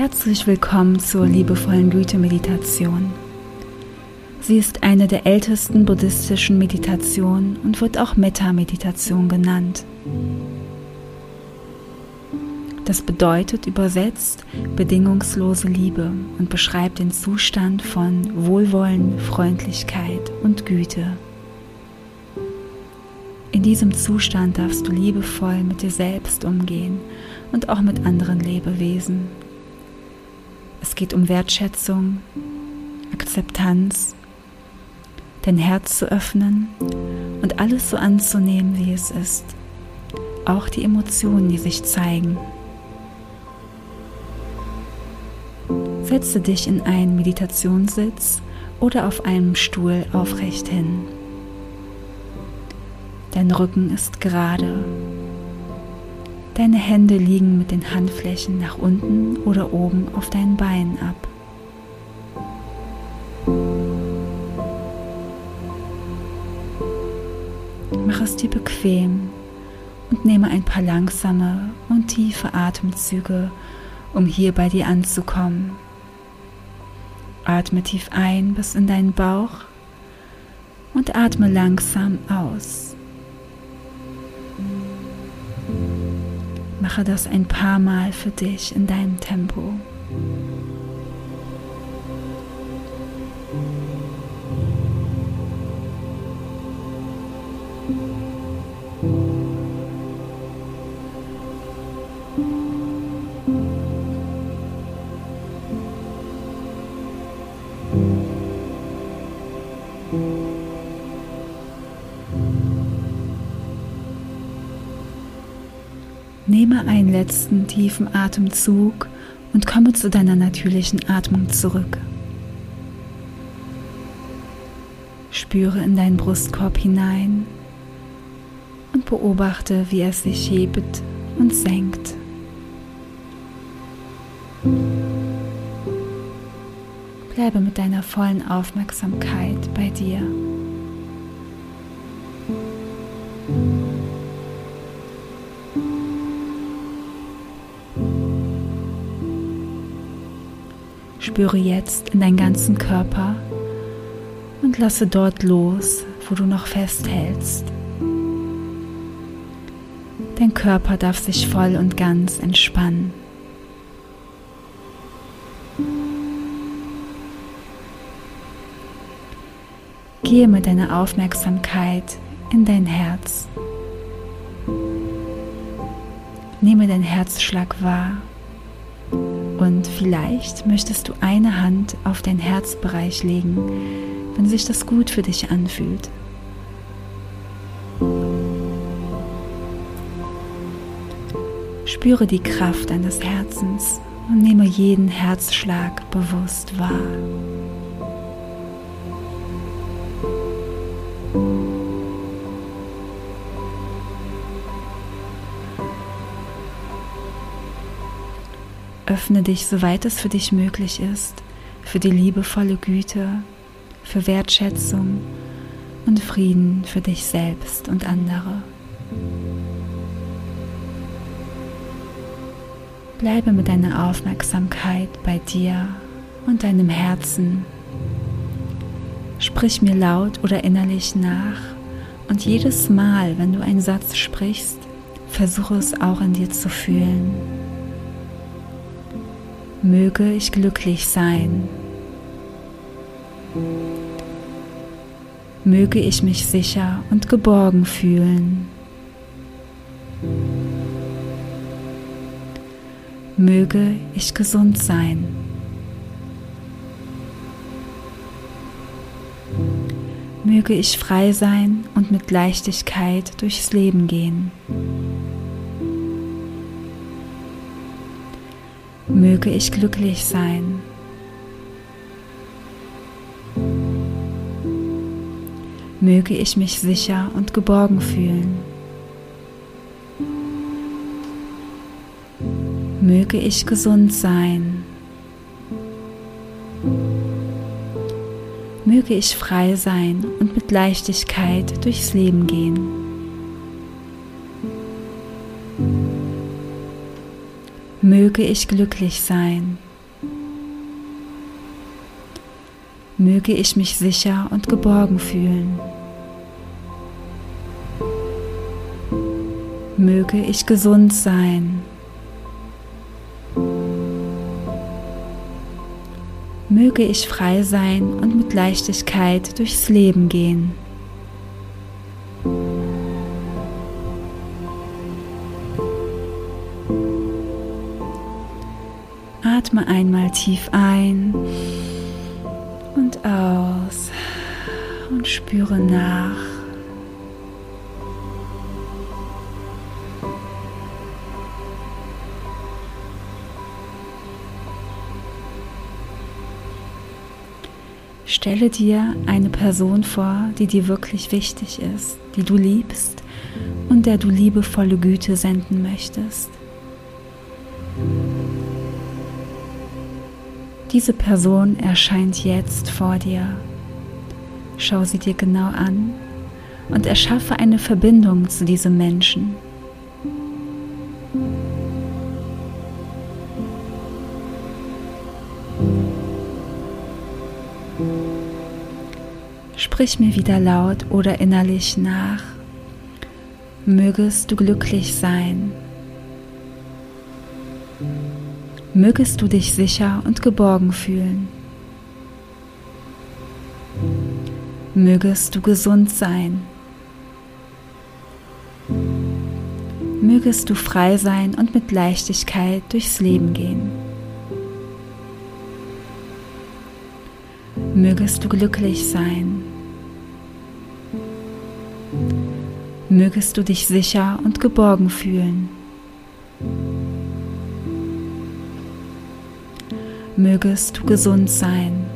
Herzlich willkommen zur liebevollen Güte-Meditation. Sie ist eine der ältesten buddhistischen Meditationen und wird auch Metta-Meditation genannt. Das bedeutet übersetzt bedingungslose Liebe und beschreibt den Zustand von Wohlwollen, Freundlichkeit und Güte. In diesem Zustand darfst du liebevoll mit dir selbst umgehen und auch mit anderen Lebewesen. Es geht um Wertschätzung, Akzeptanz, dein Herz zu öffnen und alles so anzunehmen, wie es ist. Auch die Emotionen, die sich zeigen. Setze dich in einen Meditationssitz oder auf einem Stuhl aufrecht hin. Dein Rücken ist gerade. Deine Hände liegen mit den Handflächen nach unten oder oben auf deinen Beinen ab. Mach es dir bequem und nehme ein paar langsame und tiefe Atemzüge, um hier bei dir anzukommen. Atme tief ein bis in deinen Bauch und atme langsam aus. Mache das ein paar Mal für dich in deinem Tempo. Nehme einen letzten tiefen Atemzug und komme zu deiner natürlichen Atmung zurück. Spüre in deinen Brustkorb hinein und beobachte, wie er sich hebt und senkt. Bleibe mit deiner vollen Aufmerksamkeit bei dir. Spüre jetzt in deinen ganzen Körper und lasse dort los, wo du noch festhältst. Dein Körper darf sich voll und ganz entspannen. Gehe mit deiner Aufmerksamkeit in dein Herz. Nehme deinen Herzschlag wahr und vielleicht möchtest du eine Hand auf dein Herzbereich legen, wenn sich das gut für dich anfühlt. Spüre die Kraft deines Herzens und nehme jeden Herzschlag bewusst wahr. Öffne dich, soweit es für dich möglich ist, für die liebevolle Güte, für Wertschätzung und Frieden für dich selbst und andere. Bleibe mit deiner Aufmerksamkeit bei dir und deinem Herzen. Sprich mir laut oder innerlich nach und jedes Mal, wenn du einen Satz sprichst, versuche es auch in dir zu fühlen möge ich glücklich sein. Möge ich mich sicher und geborgen fühlen. Möge ich gesund sein. Möge ich frei sein und mit Leichtigkeit durchs Leben gehen. Möge ich glücklich sein. Möge ich mich sicher und geborgen fühlen. Möge ich gesund sein. Möge ich frei sein und mit Leichtigkeit durchs Leben gehen. Möge ich glücklich sein. Möge ich mich sicher und geborgen fühlen. Möge ich gesund sein. Möge ich frei sein und mit Leichtigkeit durchs Leben gehen. Einmal tief ein und aus und spüre nach. Stelle dir eine Person vor, die dir wirklich wichtig ist, die du liebst und der du liebevolle Güte senden möchtest. Diese Person erscheint jetzt vor dir. Schau sie dir genau an und erschaffe eine Verbindung zu diesem Menschen. Sprich mir wieder laut oder innerlich nach. Mögest du glücklich sein. Mögest du dich sicher und geborgen fühlen. Mögest du gesund sein. Mögest du frei sein und mit Leichtigkeit durchs Leben gehen. Mögest du glücklich sein. Mögest du dich sicher und geborgen fühlen. Mögest du gesund sein.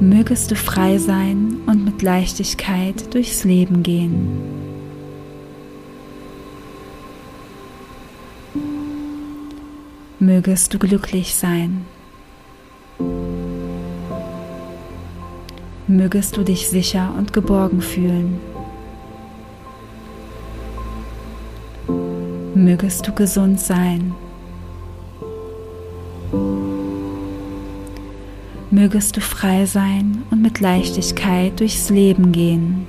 Mögest du frei sein und mit Leichtigkeit durchs Leben gehen. Mögest du glücklich sein. Mögest du dich sicher und geborgen fühlen. Mögest du gesund sein. Mögest du frei sein und mit Leichtigkeit durchs Leben gehen.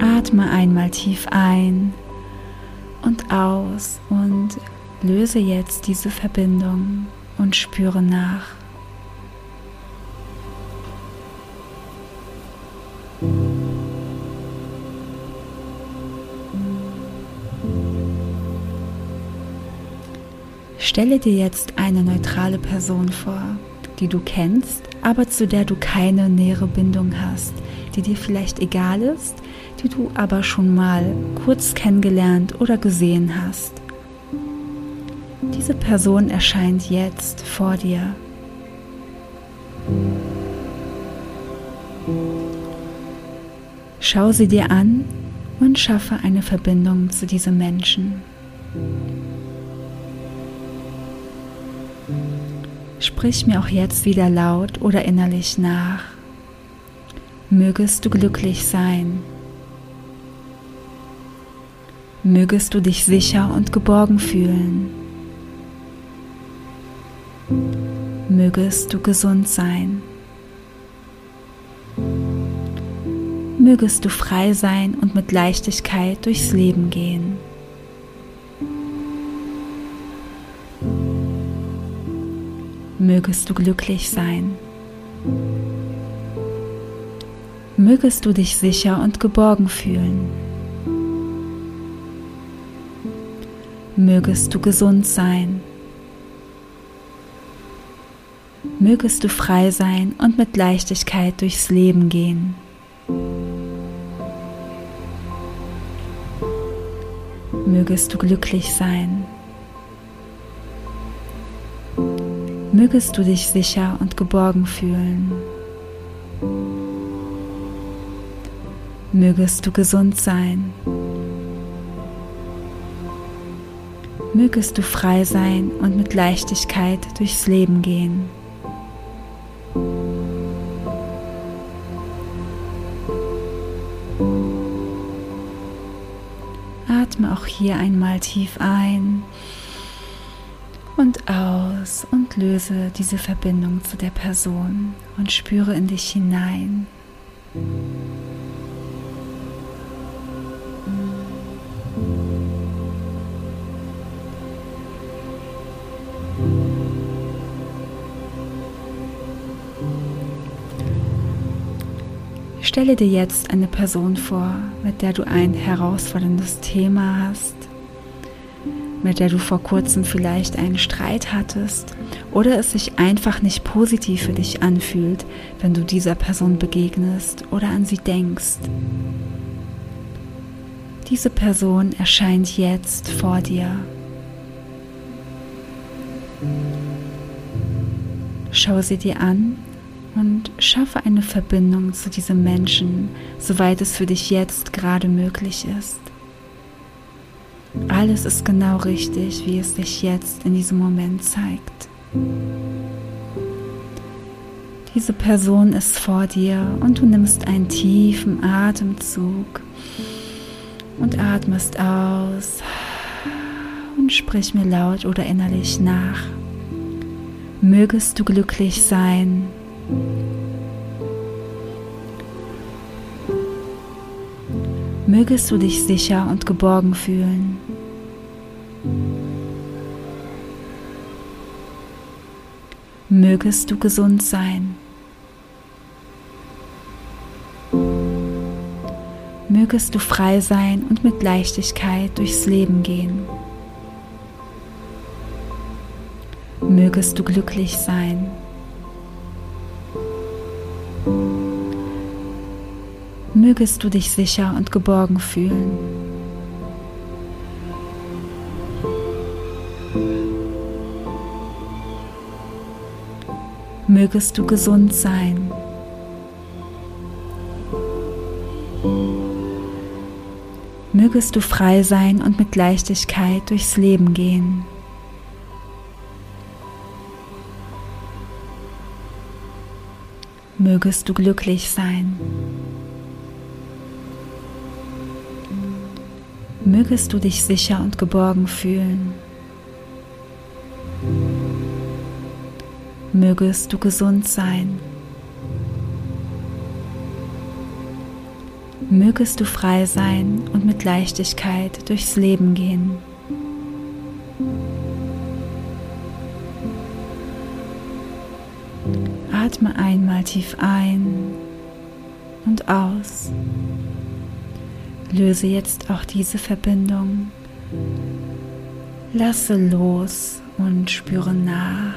Atme einmal tief ein und aus und löse jetzt diese Verbindung und spüre nach. Stelle dir jetzt eine neutrale Person vor, die du kennst, aber zu der du keine nähere Bindung hast, die dir vielleicht egal ist, die du aber schon mal kurz kennengelernt oder gesehen hast. Diese Person erscheint jetzt vor dir. Schau sie dir an und schaffe eine Verbindung zu diesem Menschen. Sprich mir auch jetzt wieder laut oder innerlich nach. Mögest du glücklich sein. Mögest du dich sicher und geborgen fühlen. Mögest du gesund sein. Mögest du frei sein und mit Leichtigkeit durchs Leben gehen. Mögest du glücklich sein. Mögest du dich sicher und geborgen fühlen. Mögest du gesund sein. Mögest du frei sein und mit Leichtigkeit durchs Leben gehen. Mögest du glücklich sein. mögest du dich sicher und geborgen fühlen. Mögest du gesund sein. Mögest du frei sein und mit Leichtigkeit durchs Leben gehen. Atme auch hier einmal tief ein und aus aus und löse diese Verbindung zu der Person und spüre in dich hinein. Stelle dir jetzt eine Person vor, mit der du ein herausforderndes Thema hast, mit der du vor kurzem vielleicht einen Streit hattest oder es sich einfach nicht positiv für dich anfühlt, wenn du dieser Person begegnest oder an sie denkst. Diese Person erscheint jetzt vor dir. Schau sie dir an und schaffe eine Verbindung zu diesem Menschen, soweit es für dich jetzt gerade möglich ist. Alles ist genau richtig, wie es sich jetzt in diesem Moment zeigt. Diese Person ist vor dir und du nimmst einen tiefen Atemzug und atmest aus und sprich mir laut oder innerlich nach. Mögest du glücklich sein, Mögest du dich sicher und geborgen fühlen. Mögest du gesund sein. Mögest du frei sein und mit Leichtigkeit durchs Leben gehen. Mögest du glücklich sein. Mögest du dich sicher und geborgen fühlen. Mögest du gesund sein. Mögest du frei sein und mit Leichtigkeit durchs Leben gehen. Mögest du glücklich sein. Mögest du dich sicher und geborgen fühlen. Mögest du gesund sein. Mögest du frei sein und mit Leichtigkeit durchs Leben gehen. Atme einmal tief ein und aus. Löse jetzt auch diese Verbindung. Lasse los und spüre nach.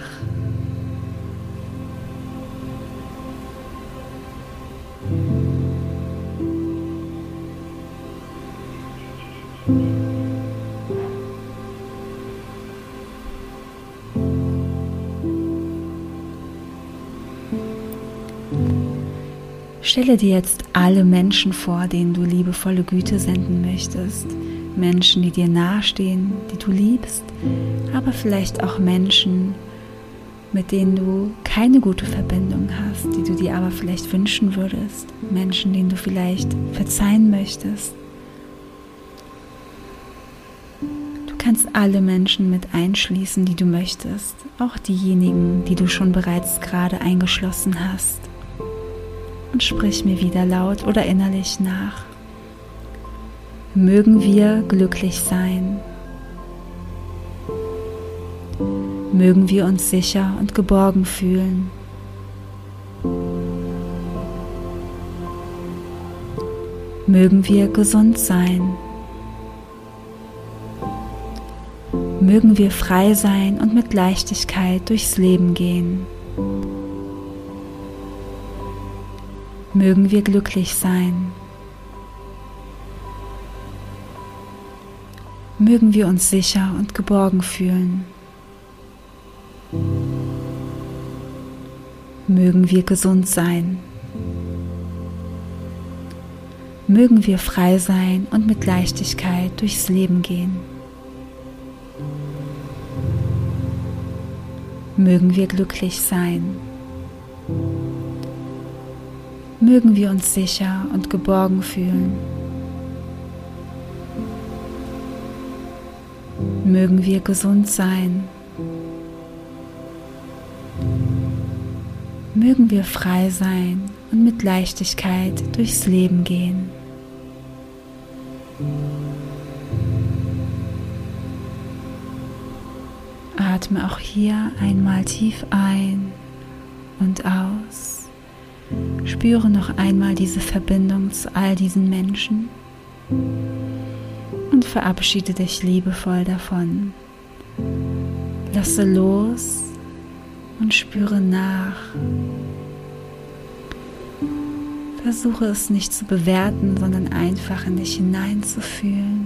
Stelle dir jetzt alle Menschen vor, denen du liebevolle Güte senden möchtest. Menschen, die dir nahestehen, die du liebst, aber vielleicht auch Menschen, mit denen du keine gute Verbindung hast, die du dir aber vielleicht wünschen würdest. Menschen, denen du vielleicht verzeihen möchtest. Du kannst alle Menschen mit einschließen, die du möchtest, auch diejenigen, die du schon bereits gerade eingeschlossen hast und sprich mir wieder laut oder innerlich nach. Mögen wir glücklich sein. Mögen wir uns sicher und geborgen fühlen. Mögen wir gesund sein. Mögen wir frei sein und mit Leichtigkeit durchs Leben gehen. Mögen wir glücklich sein. Mögen wir uns sicher und geborgen fühlen. Mögen wir gesund sein. Mögen wir frei sein und mit Leichtigkeit durchs Leben gehen. Mögen wir glücklich sein mögen wir uns sicher und geborgen fühlen. Mögen wir gesund sein. Mögen wir frei sein und mit Leichtigkeit durchs Leben gehen. Atme auch hier einmal tief ein und aus. Spüre noch einmal diese Verbindung zu all diesen Menschen und verabschiede dich liebevoll davon. Lasse los und spüre nach. Versuche es nicht zu bewerten, sondern einfach in dich hineinzufühlen.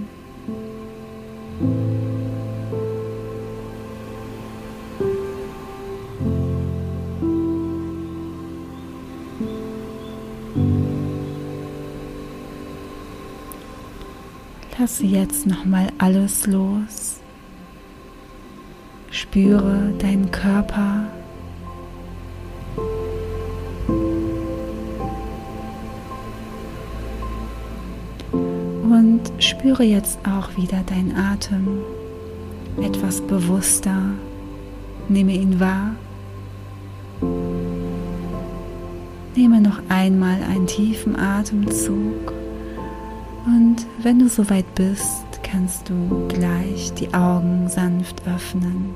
Lasse jetzt nochmal alles los. Spüre deinen Körper. Und spüre jetzt auch wieder deinen Atem etwas bewusster. Nehme ihn wahr. Nehme noch einmal einen tiefen Atemzug. Und wenn du soweit bist, kannst du gleich die Augen sanft öffnen.